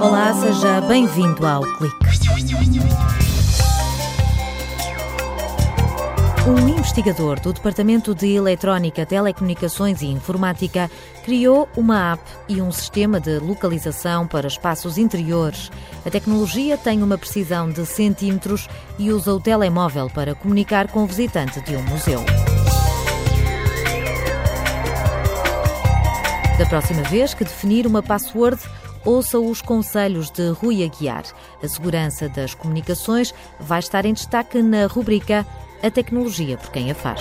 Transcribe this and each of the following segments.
Olá, seja bem-vindo ao Clique. Um investigador do Departamento de Eletrónica, Telecomunicações e Informática criou uma app e um sistema de localização para espaços interiores. A tecnologia tem uma precisão de centímetros e usa o telemóvel para comunicar com o visitante de um museu. Da próxima vez que definir uma password, ouça os conselhos de Rui Aguiar. A segurança das comunicações vai estar em destaque na rubrica A Tecnologia por quem a faz.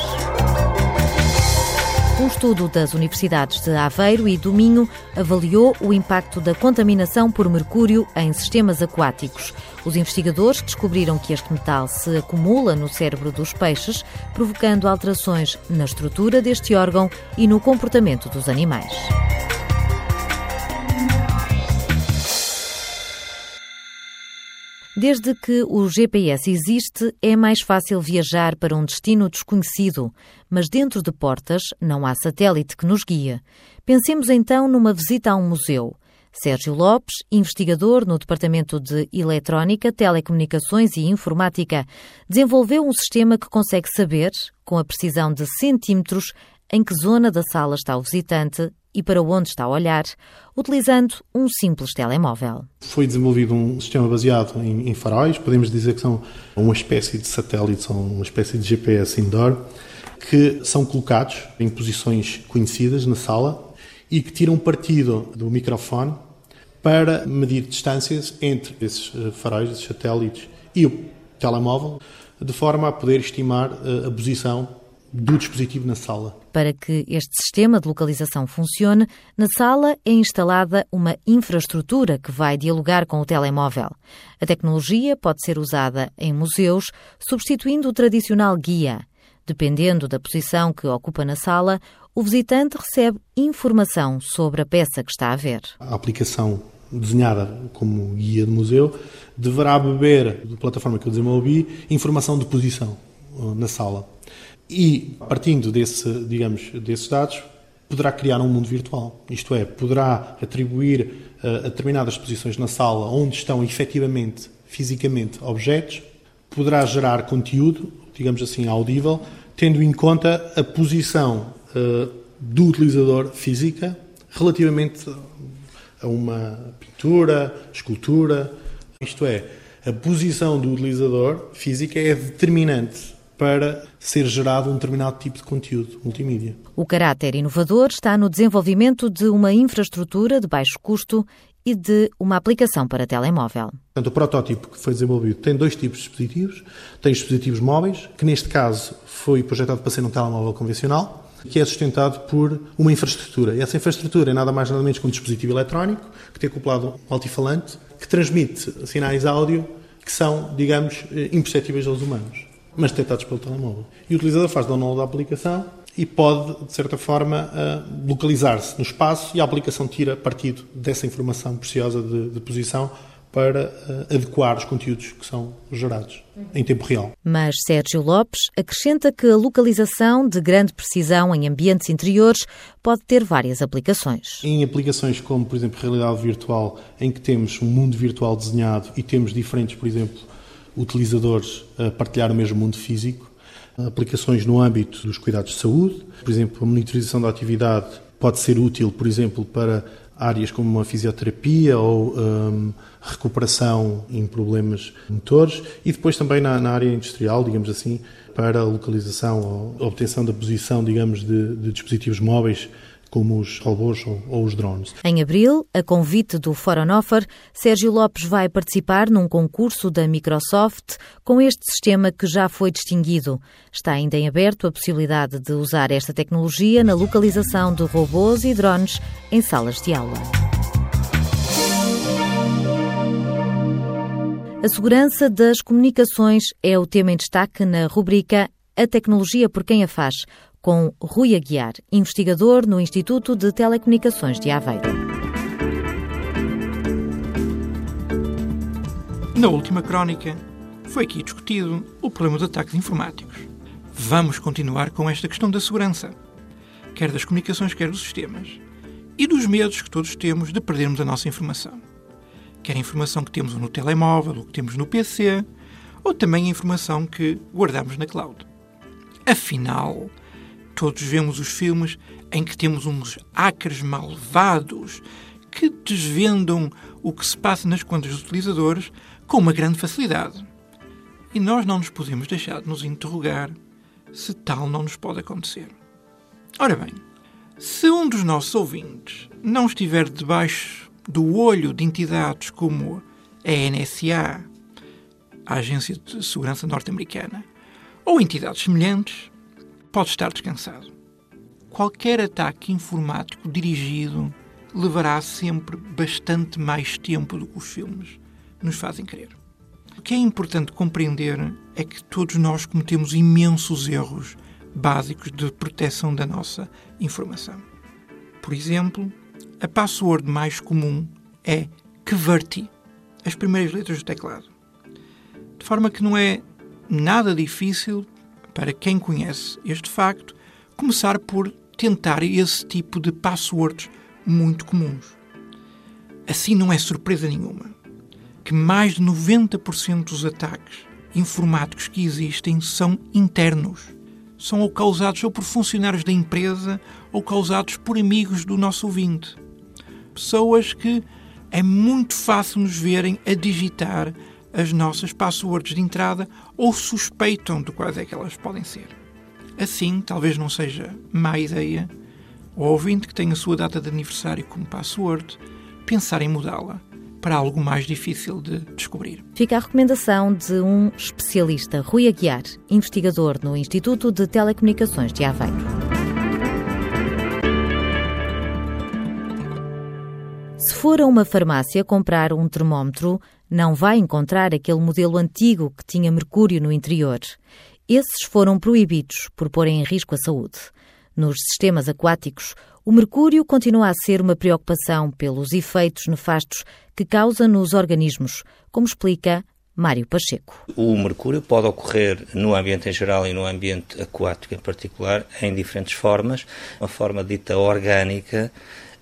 Um estudo das universidades de Aveiro e do Minho avaliou o impacto da contaminação por mercúrio em sistemas aquáticos. Os investigadores descobriram que este metal se acumula no cérebro dos peixes, provocando alterações na estrutura deste órgão e no comportamento dos animais. Desde que o GPS existe, é mais fácil viajar para um destino desconhecido, mas dentro de portas não há satélite que nos guia. Pensemos então numa visita a um museu. Sérgio Lopes, investigador no Departamento de Eletrónica, Telecomunicações e Informática, desenvolveu um sistema que consegue saber, com a precisão de centímetros, em que zona da sala está o visitante e para onde está a olhar, utilizando um simples telemóvel. Foi desenvolvido um sistema baseado em, em faróis, podemos dizer que são uma espécie de satélites ou uma espécie de GPS indoor, que são colocados em posições conhecidas na sala e que tiram partido do microfone para medir distâncias entre esses eh, faróis, esses satélites e o telemóvel, de forma a poder estimar eh, a posição do dispositivo na sala. Para que este sistema de localização funcione, na sala é instalada uma infraestrutura que vai dialogar com o telemóvel. A tecnologia pode ser usada em museus, substituindo o tradicional guia. Dependendo da posição que ocupa na sala, o visitante recebe informação sobre a peça que está a ver. A aplicação desenhada como guia de museu deverá beber, da plataforma que eu desenvolvi, informação de posição uh, na sala e, partindo desse, digamos, desses dados, poderá criar um mundo virtual. Isto é, poderá atribuir a determinadas posições na sala onde estão efetivamente, fisicamente, objetos, poderá gerar conteúdo, digamos assim, audível, tendo em conta a posição uh, do utilizador física relativamente a uma pintura, escultura. Isto é, a posição do utilizador física é determinante para ser gerado um determinado tipo de conteúdo multimídia. O caráter inovador está no desenvolvimento de uma infraestrutura de baixo custo e de uma aplicação para telemóvel. Portanto, o protótipo que foi desenvolvido tem dois tipos de dispositivos. Tem os dispositivos móveis, que neste caso foi projetado para ser um telemóvel convencional, que é sustentado por uma infraestrutura. E essa infraestrutura é nada mais nada menos que um dispositivo eletrónico que tem acoplado um altifalante que transmite sinais áudio que são, digamos, eh, imperceptíveis aos humanos mas detectados pelo telemóvel. E o utilizador faz download da aplicação e pode, de certa forma, uh, localizar-se no espaço e a aplicação tira partido dessa informação preciosa de, de posição para uh, adequar os conteúdos que são gerados em tempo real. Mas Sérgio Lopes acrescenta que a localização de grande precisão em ambientes interiores pode ter várias aplicações. Em aplicações como, por exemplo, realidade virtual, em que temos um mundo virtual desenhado e temos diferentes, por exemplo, utilizadores a partilhar o mesmo mundo físico, aplicações no âmbito dos cuidados de saúde, por exemplo, a monitorização da atividade pode ser útil, por exemplo, para áreas como a fisioterapia ou um, recuperação em problemas motores e depois também na, na, área industrial, digamos assim, para a localização ou obtenção da posição, digamos, de, de dispositivos móveis como os robôs ou, ou, os drones. Em abril, a convite do Foreign Offer, Sérgio Lopes vai participar num concurso da Microsoft com este sistema que já foi distinguido. Está ainda em aberto a possibilidade de usar esta tecnologia na localização de robôs e drones em salas de aula. A segurança das comunicações é o tema em destaque na rubrica A Tecnologia por Quem a Faz, com Rui Aguiar, investigador no Instituto de Telecomunicações de Aveiro. Na última crónica, foi aqui discutido o problema de ataques informáticos. Vamos continuar com esta questão da segurança, quer das comunicações, quer dos sistemas. e dos medos que todos temos de perdermos a nossa informação. Quer a informação que temos no telemóvel, ou que temos no PC, ou também a informação que guardamos na cloud. Afinal, todos vemos os filmes em que temos uns hackers malvados que desvendam o que se passa nas contas dos utilizadores com uma grande facilidade. E nós não nos podemos deixar de nos interrogar se tal não nos pode acontecer. Ora bem, se um dos nossos ouvintes não estiver debaixo do olho de entidades como a NSA, a Agência de Segurança Norte-Americana, ou entidades semelhantes, pode estar descansado. Qualquer ataque informático dirigido levará sempre bastante mais tempo do que os filmes nos fazem crer. O que é importante compreender é que todos nós cometemos imensos erros básicos de proteção da nossa informação. Por exemplo, a password mais comum é QWERTY, as primeiras letras do teclado. De forma que não é nada difícil para quem conhece este facto começar por tentar esse tipo de passwords muito comuns. Assim não é surpresa nenhuma que mais de 90% dos ataques informáticos que existem são internos. São ou causados ou por funcionários da empresa ou causados por amigos do nosso ouvinte. Pessoas que é muito fácil nos verem a digitar as nossas passwords de entrada ou suspeitam de quais é que elas podem ser. Assim, talvez não seja má ideia o ouvinte que tem a sua data de aniversário como password pensar em mudá-la para algo mais difícil de descobrir. Fica a recomendação de um especialista, Rui Aguiar, investigador no Instituto de Telecomunicações de Aveiro. Se for a uma farmácia comprar um termómetro, não vai encontrar aquele modelo antigo que tinha mercúrio no interior. Esses foram proibidos por porem em risco a saúde. Nos sistemas aquáticos, o mercúrio continua a ser uma preocupação pelos efeitos nefastos que causa nos organismos, como explica Mário Pacheco. O mercúrio pode ocorrer no ambiente em geral e no ambiente aquático em particular em diferentes formas. Uma forma dita orgânica,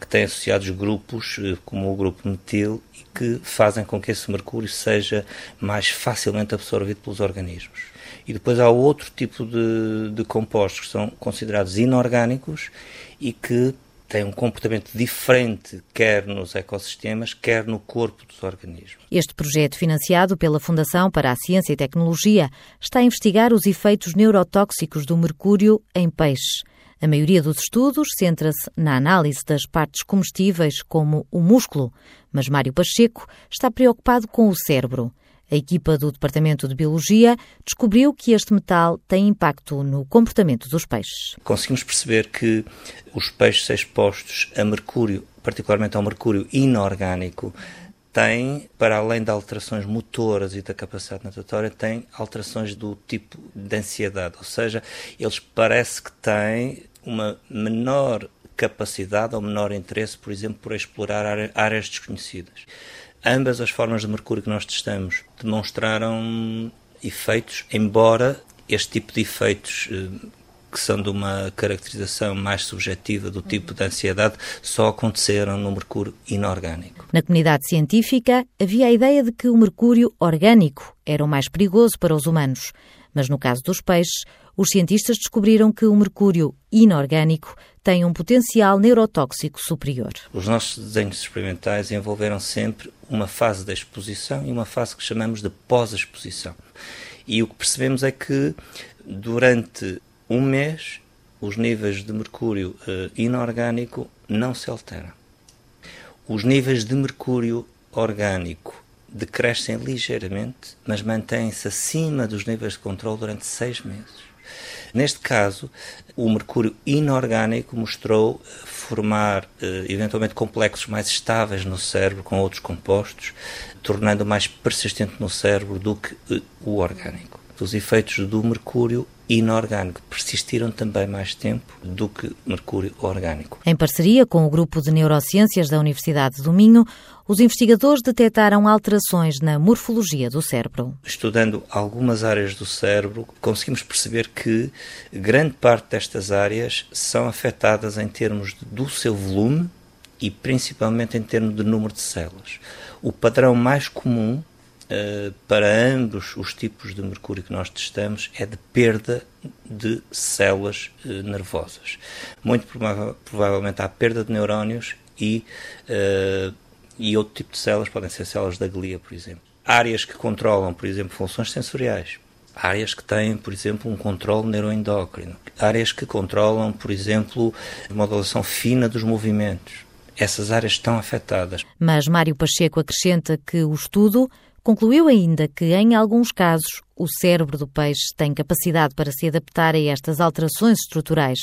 que tem associados grupos, eh, como o grupo metil, e que fazem com que esse mercúrio seja mais facilmente absorvido pelos organismos. E depois há outro tipo de, de compostos que são considerados inorgânicos e que têm um comportamento diferente, quer nos ecossistemas, quer no corpo dos organismos. Este projeto, financiado pela Fundação para a Ciência e Tecnologia, está a investigar os efeitos neurotóxicos do mercúrio em peixes. A maioria dos estudos centra-se na análise das partes comestíveis, como o músculo, mas Mário Pacheco está preocupado com o cérebro. A equipa do Departamento de Biologia descobriu que este metal tem impacto no comportamento dos peixes. Conseguimos perceber que os peixes expostos a mercúrio, particularmente ao mercúrio inorgânico, têm, para além de alterações motoras e da capacidade natatória, têm alterações do tipo de ansiedade, ou seja, eles parece que têm uma menor capacidade ou menor interesse, por exemplo, por explorar áreas desconhecidas. Ambas as formas de mercúrio que nós testamos demonstraram efeitos, embora este tipo de efeitos eh, que são de uma caracterização mais subjetiva do tipo de ansiedade, só aconteceram no mercúrio inorgânico. Na comunidade científica, havia a ideia de que o mercúrio orgânico era o mais perigoso para os humanos. Mas no caso dos peixes, os cientistas descobriram que o mercúrio inorgânico tem um potencial neurotóxico superior. Os nossos desenhos experimentais envolveram sempre uma fase da exposição e uma fase que chamamos de pós-exposição. E o que percebemos é que durante um mês os níveis de mercúrio uh, inorgânico não se alteram. Os níveis de mercúrio orgânico decrescem ligeiramente, mas mantêm-se acima dos níveis de controle durante seis meses. Neste caso, o mercúrio inorgânico mostrou eh, formar eh, eventualmente complexos mais estáveis no cérebro com outros compostos, tornando mais persistente no cérebro do que eh, o orgânico. Os efeitos do mercúrio inorgânico persistiram também mais tempo do que mercúrio orgânico. Em parceria com o Grupo de Neurociências da Universidade do Minho, os investigadores detectaram alterações na morfologia do cérebro. Estudando algumas áreas do cérebro, conseguimos perceber que grande parte destas áreas são afetadas em termos do seu volume e principalmente em termos de número de células. O padrão mais comum uh, para ambos os tipos de mercúrio que nós testamos é de perda de células uh, nervosas. Muito prova provavelmente há perda de neurónios e, uh, e outro tipo de células, podem ser células da glia, por exemplo. Áreas que controlam, por exemplo, funções sensoriais, áreas que têm, por exemplo, um controle neuroendócrino, áreas que controlam, por exemplo, a modulação fina dos movimentos. Essas áreas estão afetadas. Mas Mário Pacheco acrescenta que o estudo concluiu ainda que, em alguns casos, o cérebro do peixe tem capacidade para se adaptar a estas alterações estruturais.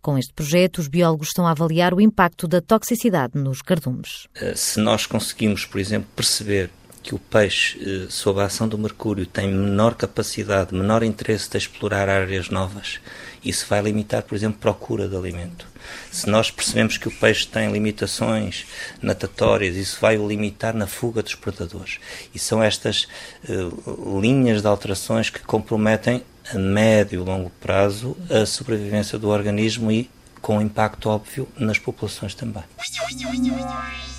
Com este projeto, os biólogos estão a avaliar o impacto da toxicidade nos cardumes. Eh, se nós conseguimos, por exemplo, perceber que o peixe, eh, sob a ação do mercúrio, tem menor capacidade, menor interesse de explorar áreas novas, isso vai limitar, por exemplo, procura de alimento. Se nós percebemos que o peixe tem limitações natatórias, isso vai o limitar na fuga dos predadores. E são estas uh, linhas de alterações que comprometem a médio e longo prazo a sobrevivência do organismo e com impacto óbvio nas populações também.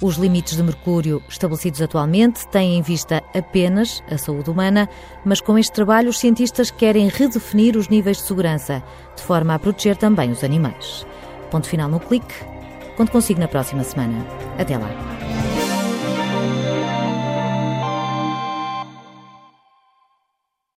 Os limites de mercúrio estabelecidos atualmente têm em vista apenas a saúde humana, mas com este trabalho os cientistas querem redefinir os níveis de segurança, de forma a proteger também os animais. Ponto final no clique. Conto consigo na próxima semana. Até lá.